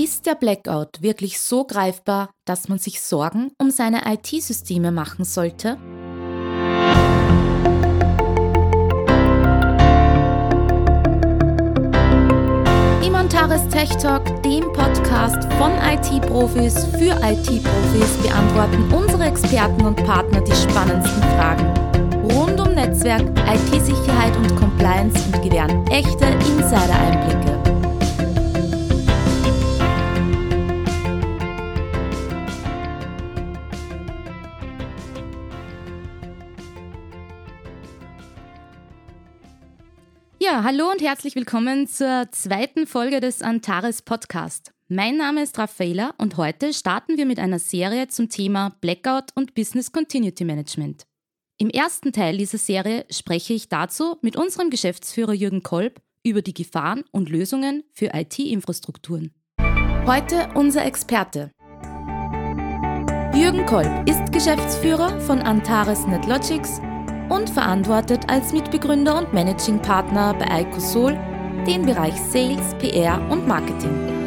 Ist der Blackout wirklich so greifbar, dass man sich Sorgen um seine IT-Systeme machen sollte? Im Antares Tech Talk, dem Podcast von IT-Profis für IT-Profis, beantworten unsere Experten und Partner die spannendsten Fragen rund um Netzwerk, IT-Sicherheit und Compliance und gewähren echte Insider-Einblicke. Ja, hallo und herzlich willkommen zur zweiten Folge des Antares Podcast. Mein Name ist Raffaela und heute starten wir mit einer Serie zum Thema Blackout und Business Continuity Management. Im ersten Teil dieser Serie spreche ich dazu mit unserem Geschäftsführer Jürgen Kolb über die Gefahren und Lösungen für IT-Infrastrukturen. Heute unser Experte. Jürgen Kolb ist Geschäftsführer von Antares NetLogics und verantwortet als Mitbegründer und Managing Partner bei IcoSol den Bereich Sales, PR und Marketing.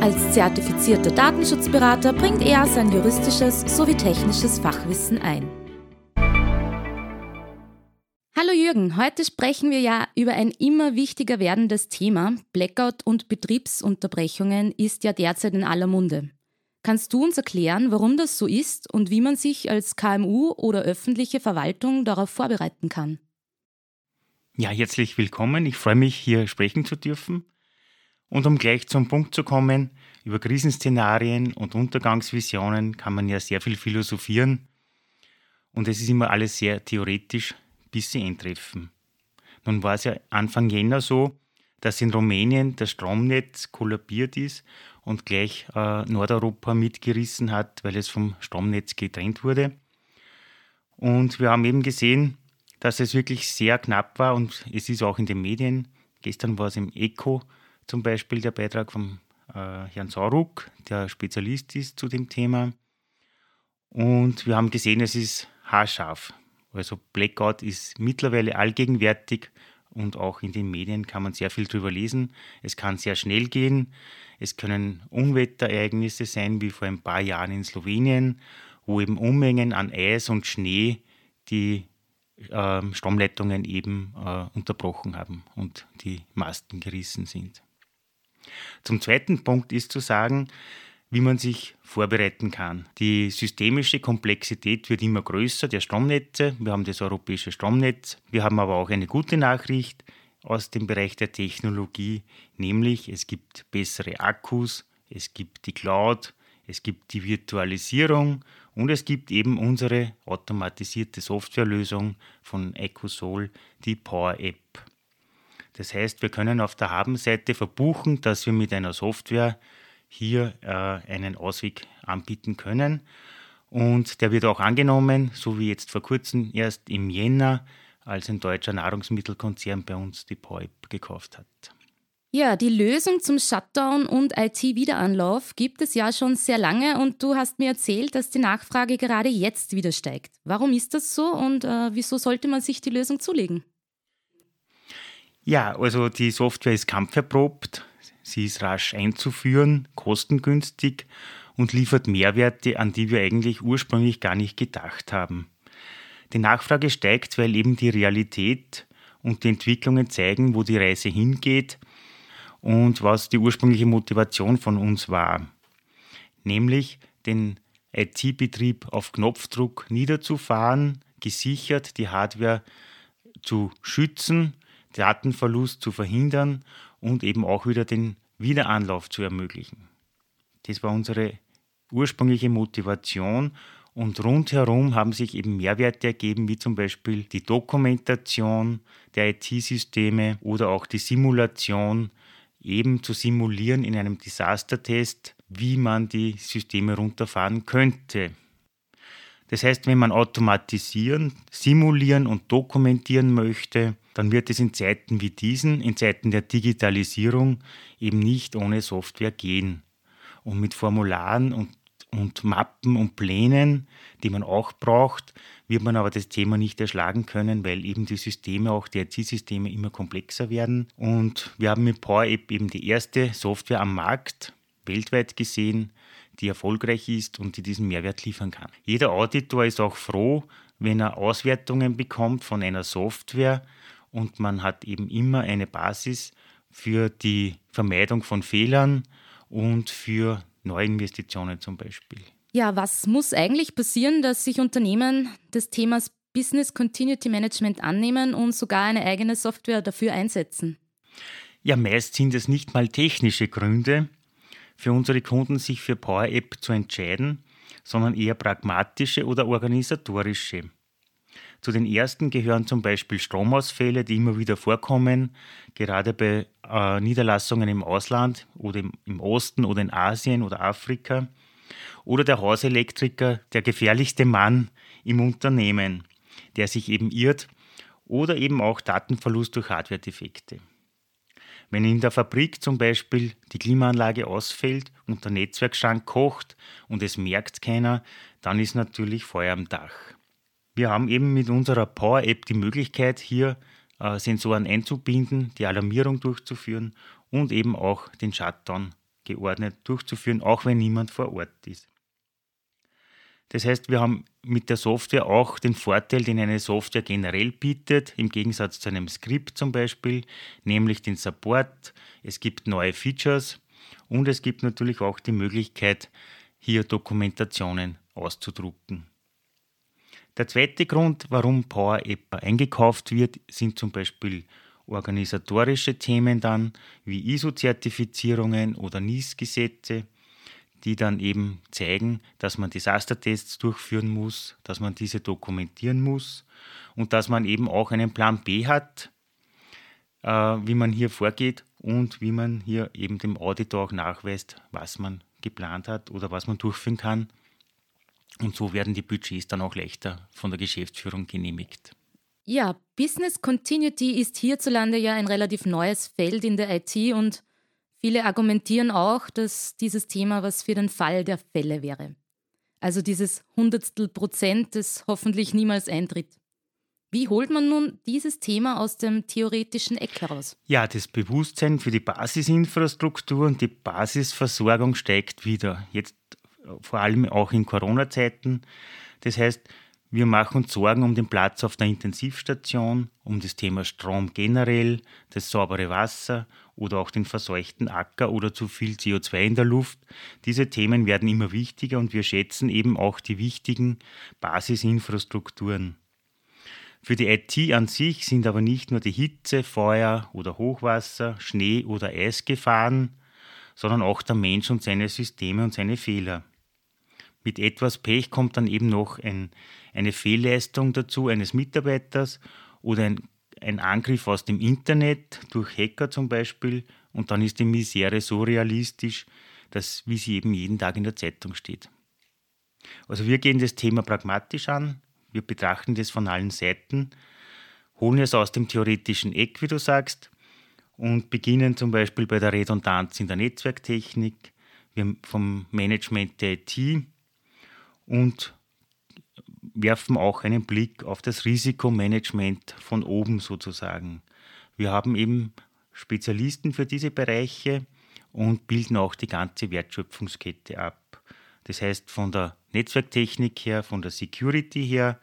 Als zertifizierter Datenschutzberater bringt er sein juristisches sowie technisches Fachwissen ein. Hallo Jürgen, heute sprechen wir ja über ein immer wichtiger werdendes Thema. Blackout und Betriebsunterbrechungen ist ja derzeit in aller Munde. Kannst du uns erklären, warum das so ist und wie man sich als KMU oder öffentliche Verwaltung darauf vorbereiten kann? Ja, herzlich willkommen. Ich freue mich, hier sprechen zu dürfen. Und um gleich zum Punkt zu kommen, über Krisenszenarien und Untergangsvisionen kann man ja sehr viel philosophieren. Und es ist immer alles sehr theoretisch, bis sie eintreffen. Nun war es ja Anfang Jänner so, dass in Rumänien das Stromnetz kollabiert ist und gleich äh, Nordeuropa mitgerissen hat, weil es vom Stromnetz getrennt wurde. Und wir haben eben gesehen, dass es wirklich sehr knapp war und es ist auch in den Medien. Gestern war es im ECO zum Beispiel der Beitrag von äh, Herrn Sauruck, der Spezialist ist zu dem Thema. Und wir haben gesehen, es ist haarscharf. Also Blackout ist mittlerweile allgegenwärtig und auch in den Medien kann man sehr viel darüber lesen. Es kann sehr schnell gehen. Es können Unwetterereignisse sein, wie vor ein paar Jahren in Slowenien, wo eben Unmengen an Eis und Schnee die äh, Stromleitungen eben äh, unterbrochen haben und die Masten gerissen sind. Zum zweiten Punkt ist zu sagen, wie man sich vorbereiten kann. Die systemische Komplexität wird immer größer der Stromnetze. Wir haben das europäische Stromnetz. Wir haben aber auch eine gute Nachricht aus dem Bereich der Technologie, nämlich es gibt bessere Akkus, es gibt die Cloud, es gibt die Virtualisierung und es gibt eben unsere automatisierte Softwarelösung von EcoSol, die Power App. Das heißt, wir können auf der Habenseite verbuchen, dass wir mit einer Software hier äh, einen Ausweg anbieten können. Und der wird auch angenommen, so wie jetzt vor kurzem erst im Jänner, als ein deutscher Nahrungsmittelkonzern bei uns die POIP gekauft hat. Ja, die Lösung zum Shutdown und IT-Wiederanlauf gibt es ja schon sehr lange und du hast mir erzählt, dass die Nachfrage gerade jetzt wieder steigt. Warum ist das so und äh, wieso sollte man sich die Lösung zulegen? Ja, also die Software ist kampferprobt. Sie ist rasch einzuführen, kostengünstig und liefert Mehrwerte, an die wir eigentlich ursprünglich gar nicht gedacht haben. Die Nachfrage steigt, weil eben die Realität und die Entwicklungen zeigen, wo die Reise hingeht und was die ursprüngliche Motivation von uns war. Nämlich den IT-Betrieb auf Knopfdruck niederzufahren, gesichert die Hardware zu schützen, Datenverlust zu verhindern und eben auch wieder den Wiederanlauf zu ermöglichen. Das war unsere ursprüngliche Motivation und rundherum haben sich eben Mehrwerte ergeben, wie zum Beispiel die Dokumentation der IT-Systeme oder auch die Simulation, eben zu simulieren in einem Disaster-Test, wie man die Systeme runterfahren könnte. Das heißt, wenn man automatisieren, simulieren und dokumentieren möchte, dann wird es in Zeiten wie diesen, in Zeiten der Digitalisierung, eben nicht ohne Software gehen. Und mit Formularen und, und Mappen und Plänen, die man auch braucht, wird man aber das Thema nicht erschlagen können, weil eben die Systeme, auch die IT-Systeme, immer komplexer werden. Und wir haben mit Power App eben die erste Software am Markt, weltweit gesehen, die erfolgreich ist und die diesen Mehrwert liefern kann. Jeder Auditor ist auch froh, wenn er Auswertungen bekommt von einer Software und man hat eben immer eine Basis für die Vermeidung von Fehlern und für Neuinvestitionen zum Beispiel. Ja, was muss eigentlich passieren, dass sich Unternehmen des Themas Business Continuity Management annehmen und sogar eine eigene Software dafür einsetzen? Ja, meist sind es nicht mal technische Gründe für unsere Kunden, sich für Power App zu entscheiden, sondern eher pragmatische oder organisatorische. Zu den ersten gehören zum Beispiel Stromausfälle, die immer wieder vorkommen, gerade bei äh, Niederlassungen im Ausland oder im, im Osten oder in Asien oder Afrika. Oder der Hauselektriker, der gefährlichste Mann im Unternehmen, der sich eben irrt. Oder eben auch Datenverlust durch Hardware-Defekte. Wenn in der Fabrik zum Beispiel die Klimaanlage ausfällt und der Netzwerkschrank kocht und es merkt keiner, dann ist natürlich Feuer am Dach. Wir haben eben mit unserer Power-App die Möglichkeit, hier äh, Sensoren einzubinden, die Alarmierung durchzuführen und eben auch den Shutdown geordnet durchzuführen, auch wenn niemand vor Ort ist. Das heißt, wir haben mit der Software auch den Vorteil, den eine Software generell bietet, im Gegensatz zu einem Skript zum Beispiel, nämlich den Support. Es gibt neue Features und es gibt natürlich auch die Möglichkeit, hier Dokumentationen auszudrucken. Der zweite Grund, warum Power App eingekauft wird, sind zum Beispiel organisatorische Themen dann, wie ISO-Zertifizierungen oder NIS-Gesetze, die dann eben zeigen, dass man Desastertests durchführen muss, dass man diese dokumentieren muss und dass man eben auch einen Plan B hat, äh, wie man hier vorgeht und wie man hier eben dem Auditor auch nachweist, was man geplant hat oder was man durchführen kann und so werden die Budgets dann auch leichter von der Geschäftsführung genehmigt. Ja, Business Continuity ist hierzulande ja ein relativ neues Feld in der IT und viele argumentieren auch, dass dieses Thema was für den Fall der Fälle wäre. Also dieses Hundertstel Prozent, das hoffentlich niemals eintritt. Wie holt man nun dieses Thema aus dem theoretischen Eck heraus? Ja, das Bewusstsein für die Basisinfrastruktur und die Basisversorgung steigt wieder. Jetzt vor allem auch in Corona-Zeiten. Das heißt, wir machen uns Sorgen um den Platz auf der Intensivstation, um das Thema Strom generell, das saubere Wasser oder auch den verseuchten Acker oder zu viel CO2 in der Luft. Diese Themen werden immer wichtiger und wir schätzen eben auch die wichtigen Basisinfrastrukturen. Für die IT an sich sind aber nicht nur die Hitze, Feuer oder Hochwasser, Schnee oder Eisgefahren, sondern auch der Mensch und seine Systeme und seine Fehler. Mit etwas Pech kommt dann eben noch ein, eine Fehlleistung dazu eines Mitarbeiters oder ein, ein Angriff aus dem Internet durch Hacker zum Beispiel. Und dann ist die Misere so realistisch, dass, wie sie eben jeden Tag in der Zeitung steht. Also wir gehen das Thema pragmatisch an, wir betrachten das von allen Seiten, holen es aus dem theoretischen Eck, wie du sagst, und beginnen zum Beispiel bei der Redundanz in der Netzwerktechnik, wir vom Management der IT und werfen auch einen Blick auf das Risikomanagement von oben sozusagen. Wir haben eben Spezialisten für diese Bereiche und bilden auch die ganze Wertschöpfungskette ab. Das heißt, von der Netzwerktechnik her, von der Security her,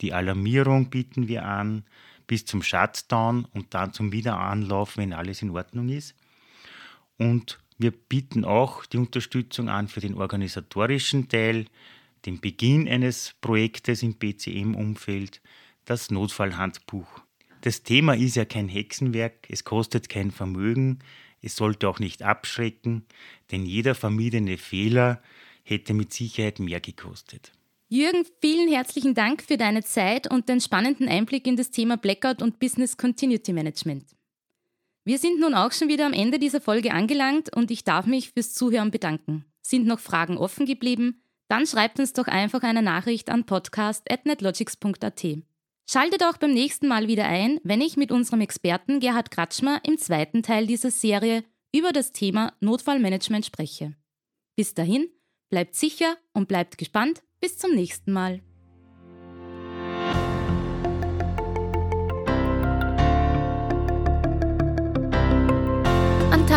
die Alarmierung bieten wir an, bis zum Shutdown und dann zum Wiederanlauf, wenn alles in Ordnung ist. Und wir bieten auch die Unterstützung an für den organisatorischen Teil, den Beginn eines Projektes im BCM-Umfeld, das Notfallhandbuch. Das Thema ist ja kein Hexenwerk, es kostet kein Vermögen, es sollte auch nicht abschrecken, denn jeder vermiedene Fehler hätte mit Sicherheit mehr gekostet. Jürgen, vielen herzlichen Dank für deine Zeit und den spannenden Einblick in das Thema Blackout und Business Continuity Management. Wir sind nun auch schon wieder am Ende dieser Folge angelangt und ich darf mich fürs Zuhören bedanken. Sind noch Fragen offen geblieben? Dann schreibt uns doch einfach eine Nachricht an podcast.netlogics.at. Schaltet auch beim nächsten Mal wieder ein, wenn ich mit unserem Experten Gerhard Kratschmer im zweiten Teil dieser Serie über das Thema Notfallmanagement spreche. Bis dahin, bleibt sicher und bleibt gespannt. Bis zum nächsten Mal.